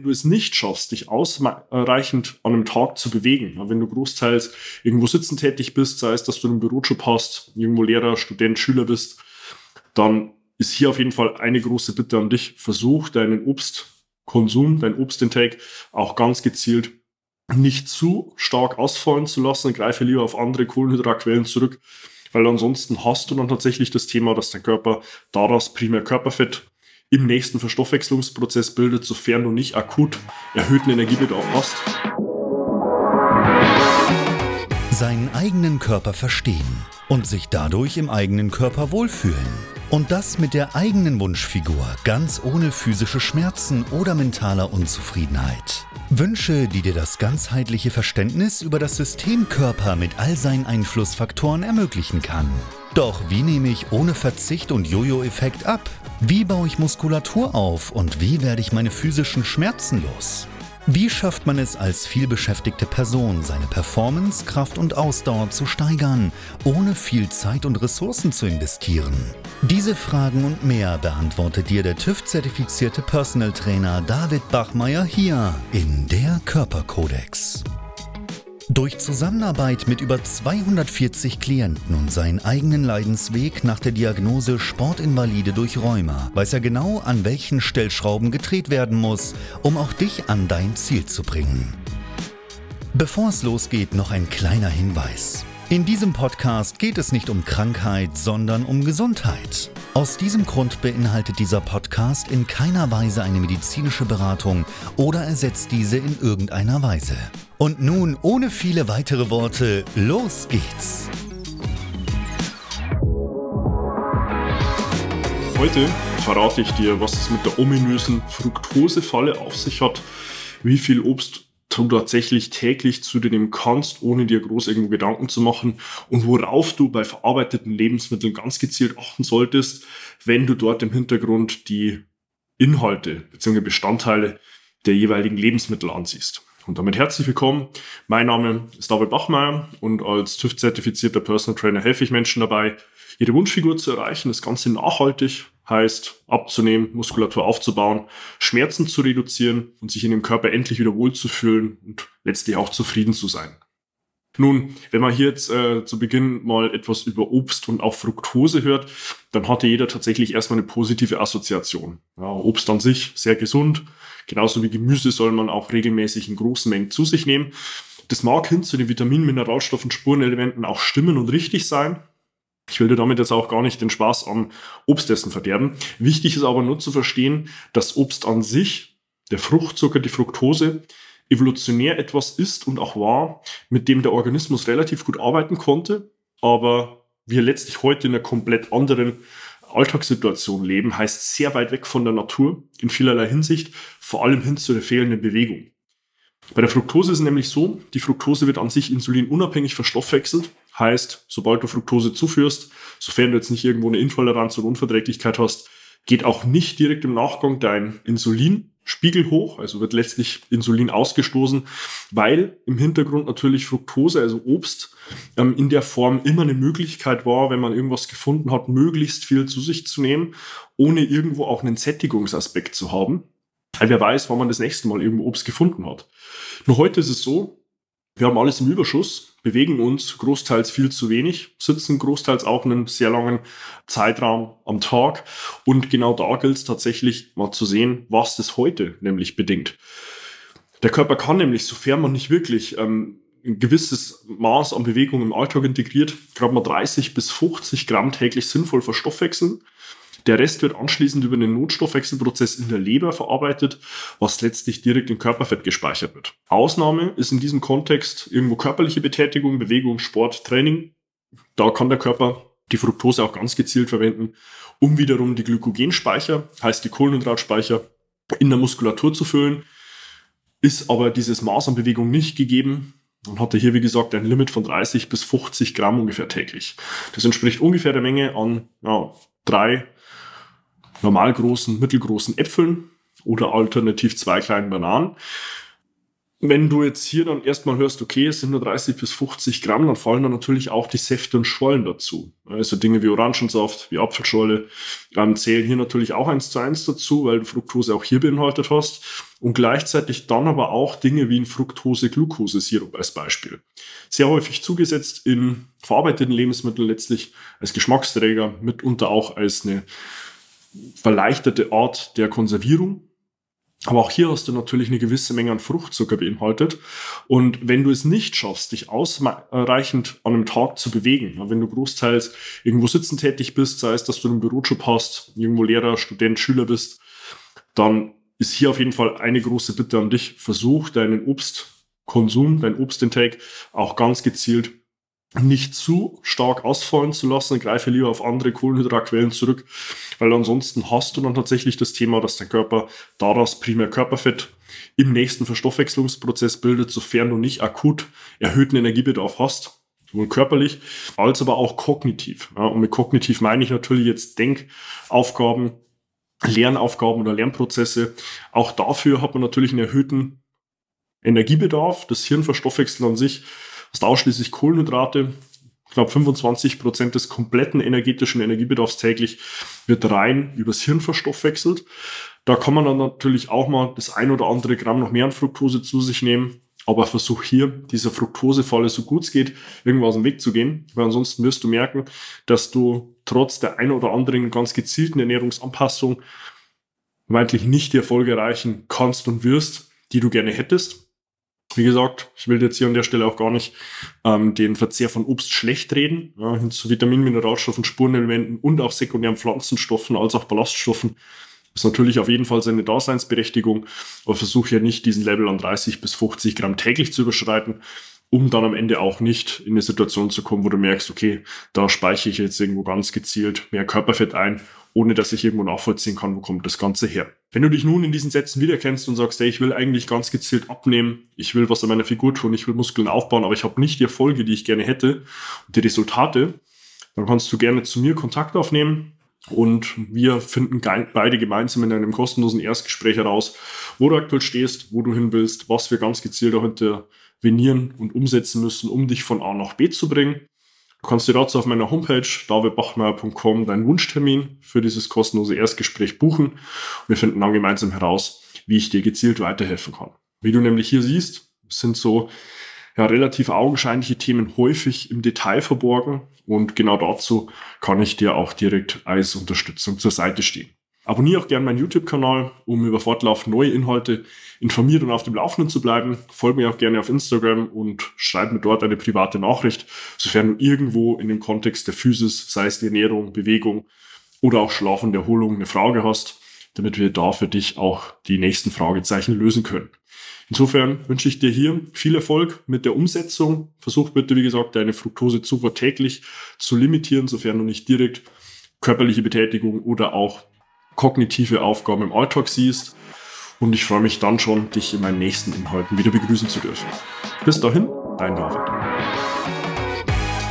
du es nicht schaffst, dich ausreichend an einem Tag zu bewegen, wenn du großteils irgendwo sitzen tätig bist, sei es, dass du einen Bürojob hast, irgendwo Lehrer, Student, Schüler bist, dann ist hier auf jeden Fall eine große Bitte an dich. Versuch deinen Obstkonsum, dein Obstintake auch ganz gezielt nicht zu stark ausfallen zu lassen. Greife lieber auf andere Kohlenhydratquellen zurück, weil ansonsten hast du dann tatsächlich das Thema, dass dein Körper daraus primär Körperfett im nächsten Verstoffwechslungsprozess bildet, sofern du nicht akut erhöhten Energiebedarf hast. Seinen eigenen Körper verstehen und sich dadurch im eigenen Körper wohlfühlen. Und das mit der eigenen Wunschfigur, ganz ohne physische Schmerzen oder mentaler Unzufriedenheit. Wünsche, die dir das ganzheitliche Verständnis über das System Körper mit all seinen Einflussfaktoren ermöglichen kann. Doch wie nehme ich ohne Verzicht und Jojo-Effekt ab? Wie baue ich Muskulatur auf und wie werde ich meine physischen Schmerzen los? Wie schafft man es als vielbeschäftigte Person, seine Performance, Kraft und Ausdauer zu steigern, ohne viel Zeit und Ressourcen zu investieren? Diese Fragen und mehr beantwortet dir der TÜV-zertifizierte Personal Trainer David Bachmeier hier in der Körperkodex. Durch Zusammenarbeit mit über 240 Klienten und seinen eigenen Leidensweg nach der Diagnose Sportinvalide durch Rheuma weiß er genau, an welchen Stellschrauben gedreht werden muss, um auch dich an dein Ziel zu bringen. Bevor es losgeht, noch ein kleiner Hinweis. In diesem Podcast geht es nicht um Krankheit, sondern um Gesundheit. Aus diesem Grund beinhaltet dieser Podcast in keiner Weise eine medizinische Beratung oder ersetzt diese in irgendeiner Weise. Und nun, ohne viele weitere Worte, los geht's! Heute verrate ich dir, was es mit der ominösen Fructosefalle auf sich hat, wie viel Obst du tatsächlich täglich zu dir nehmen kannst, ohne dir groß irgendwo Gedanken zu machen und worauf du bei verarbeiteten Lebensmitteln ganz gezielt achten solltest, wenn du dort im Hintergrund die Inhalte bzw. Bestandteile der jeweiligen Lebensmittel ansiehst. Und damit herzlich willkommen. Mein Name ist David Bachmeier und als TÜV-zertifizierter Personal Trainer helfe ich Menschen dabei, ihre Wunschfigur zu erreichen. Das Ganze nachhaltig heißt abzunehmen, Muskulatur aufzubauen, Schmerzen zu reduzieren und sich in dem Körper endlich wieder wohlzufühlen und letztlich auch zufrieden zu sein. Nun, wenn man hier jetzt äh, zu Beginn mal etwas über Obst und auch Fructose hört, dann hatte jeder tatsächlich erstmal eine positive Assoziation. Ja, Obst an sich sehr gesund, genauso wie Gemüse soll man auch regelmäßig in großen Mengen zu sich nehmen. Das mag hin zu den Vitaminen, Mineralstoffen, Spurenelementen auch stimmen und richtig sein. Ich will dir damit jetzt auch gar nicht den Spaß am Obstessen verderben. Wichtig ist aber nur zu verstehen, dass Obst an sich, der Fruchtzucker, die Fructose, evolutionär etwas ist und auch war, mit dem der Organismus relativ gut arbeiten konnte, aber wir letztlich heute in einer komplett anderen Alltagssituation leben, heißt sehr weit weg von der Natur in vielerlei Hinsicht, vor allem hin zu der fehlenden Bewegung. Bei der Fructose ist es nämlich so, die Fructose wird an sich insulinunabhängig verstoffwechselt, heißt, sobald du Fructose zuführst, sofern du jetzt nicht irgendwo eine Intoleranz oder Unverträglichkeit hast, geht auch nicht direkt im Nachgang dein Insulin Spiegel hoch, also wird letztlich Insulin ausgestoßen, weil im Hintergrund natürlich Fructose, also Obst, ähm, in der Form immer eine Möglichkeit war, wenn man irgendwas gefunden hat, möglichst viel zu sich zu nehmen, ohne irgendwo auch einen Sättigungsaspekt zu haben. Weil wer weiß, wann man das nächste Mal irgendwo Obst gefunden hat. Nur heute ist es so, wir haben alles im Überschuss, bewegen uns großteils viel zu wenig, sitzen großteils auch einen sehr langen Zeitraum am Tag. Und genau da gilt es tatsächlich mal zu sehen, was das heute nämlich bedingt. Der Körper kann nämlich, sofern man nicht wirklich ähm, ein gewisses Maß an Bewegung im Alltag integriert, gerade mal 30 bis 50 Gramm täglich sinnvoll verstoffwechseln. Der Rest wird anschließend über den Notstoffwechselprozess in der Leber verarbeitet, was letztlich direkt in Körperfett gespeichert wird. Ausnahme ist in diesem Kontext irgendwo körperliche Betätigung, Bewegung, Sport, Training. Da kann der Körper die Fructose auch ganz gezielt verwenden, um wiederum die Glykogenspeicher, heißt die Kohlenhydratspeicher, in der Muskulatur zu füllen. Ist aber dieses Maß an Bewegung nicht gegeben, und hatte hier, wie gesagt, ein Limit von 30 bis 50 Gramm ungefähr täglich. Das entspricht ungefähr der Menge an ja, drei normal großen, mittelgroßen Äpfeln oder alternativ zwei kleinen Bananen. wenn du jetzt hier dann erstmal hörst, okay, es sind nur 30 bis 50 Gramm, dann fallen dann natürlich auch die Säfte und Schollen dazu. Also Dinge wie Orangensaft, wie Apfelscholle, ähm, zählen hier natürlich auch eins zu eins dazu, weil du Fructose auch hier beinhaltet hast. Und gleichzeitig dann aber auch Dinge wie ein Fructose-Glucose-Sirup als Beispiel. Sehr häufig zugesetzt in verarbeiteten Lebensmitteln letztlich als Geschmacksträger, mitunter auch als eine verleichterte Art der Konservierung aber auch hier hast du natürlich eine gewisse Menge an Fruchtzucker beinhaltet. Und wenn du es nicht schaffst, dich ausreichend an einem Tag zu bewegen, wenn du großteils irgendwo sitzen tätig bist, sei es, dass du einen Bürojob hast, irgendwo Lehrer, Student, Schüler bist, dann ist hier auf jeden Fall eine große Bitte an dich. Versuch deinen Obstkonsum, dein Obstintake auch ganz gezielt nicht zu stark ausfallen zu lassen. Greife lieber auf andere Kohlenhydratquellen zurück, weil ansonsten hast du dann tatsächlich das Thema, dass dein Körper daraus primär Körperfett im nächsten Verstoffwechslungsprozess bildet, sofern du nicht akut erhöhten Energiebedarf hast, sowohl körperlich als aber auch kognitiv. Und mit kognitiv meine ich natürlich jetzt Denkaufgaben, Lernaufgaben oder Lernprozesse. Auch dafür hat man natürlich einen erhöhten Energiebedarf. Das Hirnverstoffwechsel an sich hast ausschließlich Kohlenhydrate. Knapp 25 Prozent des kompletten energetischen Energiebedarfs täglich wird rein übers Hirn verstoffwechselt. Da kann man dann natürlich auch mal das ein oder andere Gramm noch mehr an Fructose zu sich nehmen. Aber versuch hier, dieser Fructosefalle so gut es geht, irgendwo aus dem Weg zu gehen. Weil ansonsten wirst du merken, dass du trotz der ein oder anderen ganz gezielten Ernährungsanpassung meintlich nicht die Erfolge erreichen kannst und wirst, die du gerne hättest. Wie gesagt, ich will jetzt hier an der Stelle auch gar nicht ähm, den Verzehr von Obst schlecht reden. Ja, hin zu Vitamin, Mineralstoffen, Spurenelementen und auch sekundären Pflanzenstoffen als auch Ballaststoffen ist natürlich auf jeden Fall seine Daseinsberechtigung, aber versuche ja nicht diesen Level an 30 bis 50 Gramm täglich zu überschreiten, um dann am Ende auch nicht in eine Situation zu kommen, wo du merkst, okay, da speichere ich jetzt irgendwo ganz gezielt mehr Körperfett ein ohne dass ich irgendwo nachvollziehen kann, wo kommt das Ganze her. Wenn du dich nun in diesen Sätzen wiederkennst und sagst, hey, ich will eigentlich ganz gezielt abnehmen, ich will was an meiner Figur tun, ich will Muskeln aufbauen, aber ich habe nicht die Erfolge, die ich gerne hätte und die Resultate, dann kannst du gerne zu mir Kontakt aufnehmen und wir finden beide gemeinsam in einem kostenlosen Erstgespräch heraus, wo du aktuell stehst, wo du hin willst, was wir ganz gezielt auch intervenieren und umsetzen müssen, um dich von A nach B zu bringen. Du kannst dir dazu auf meiner Homepage davidbachmeier.com deinen Wunschtermin für dieses kostenlose Erstgespräch buchen. Wir finden dann gemeinsam heraus, wie ich dir gezielt weiterhelfen kann. Wie du nämlich hier siehst, sind so ja, relativ augenscheinliche Themen häufig im Detail verborgen und genau dazu kann ich dir auch direkt als Unterstützung zur Seite stehen. Abonniere auch gerne meinen YouTube-Kanal, um über Fortlauf neue Inhalte informiert und auf dem Laufenden zu bleiben. Folge mir auch gerne auf Instagram und schreib mir dort eine private Nachricht, sofern du irgendwo in dem Kontext der Physis, sei es die Ernährung, Bewegung oder auch Schlaf und Erholung eine Frage hast, damit wir da für dich auch die nächsten Fragezeichen lösen können. Insofern wünsche ich dir hier viel Erfolg mit der Umsetzung. Versuch bitte, wie gesagt, deine Fructosezufuhr täglich zu limitieren, sofern du nicht direkt körperliche Betätigung oder auch kognitive Aufgaben im Alltag siehst. Und ich freue mich dann schon, dich in meinen nächsten Inhalten wieder begrüßen zu dürfen. Bis dahin, dein David.